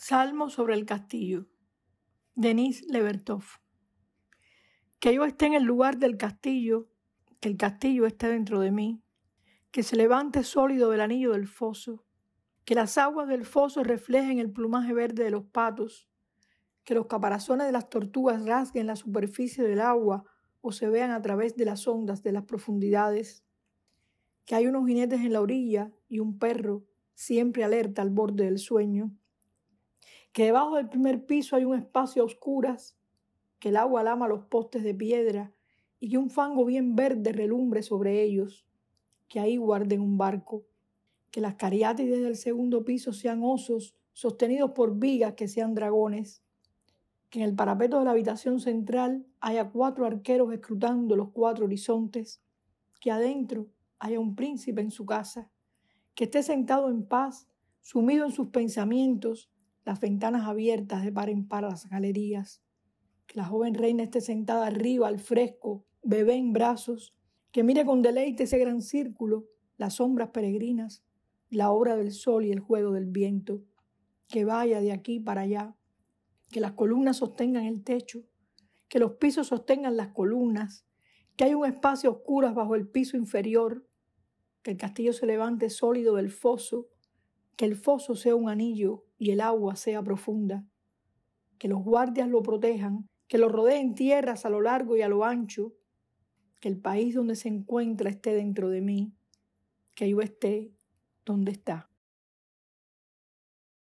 Salmo sobre el castillo. Denis Levertov. Que yo esté en el lugar del castillo, que el castillo esté dentro de mí, que se levante sólido del anillo del foso, que las aguas del foso reflejen el plumaje verde de los patos, que los caparazones de las tortugas rasguen la superficie del agua o se vean a través de las ondas de las profundidades, que hay unos jinetes en la orilla y un perro siempre alerta al borde del sueño, que debajo del primer piso hay un espacio a oscuras, que el agua lama los postes de piedra y que un fango bien verde relumbre sobre ellos, que ahí guarden un barco, que las cariátides del segundo piso sean osos sostenidos por vigas que sean dragones, que en el parapeto de la habitación central haya cuatro arqueros escrutando los cuatro horizontes, que adentro haya un príncipe en su casa, que esté sentado en paz, sumido en sus pensamientos, las ventanas abiertas de par en par las galerías, que la joven reina esté sentada arriba al fresco, bebé en brazos, que mire con deleite ese gran círculo, las sombras peregrinas, la obra del sol y el juego del viento, que vaya de aquí para allá, que las columnas sostengan el techo, que los pisos sostengan las columnas, que hay un espacio oscuro bajo el piso inferior, que el castillo se levante sólido del foso, que el foso sea un anillo y el agua sea profunda, que los guardias lo protejan, que lo rodeen tierras a lo largo y a lo ancho, que el país donde se encuentra esté dentro de mí, que yo esté donde está.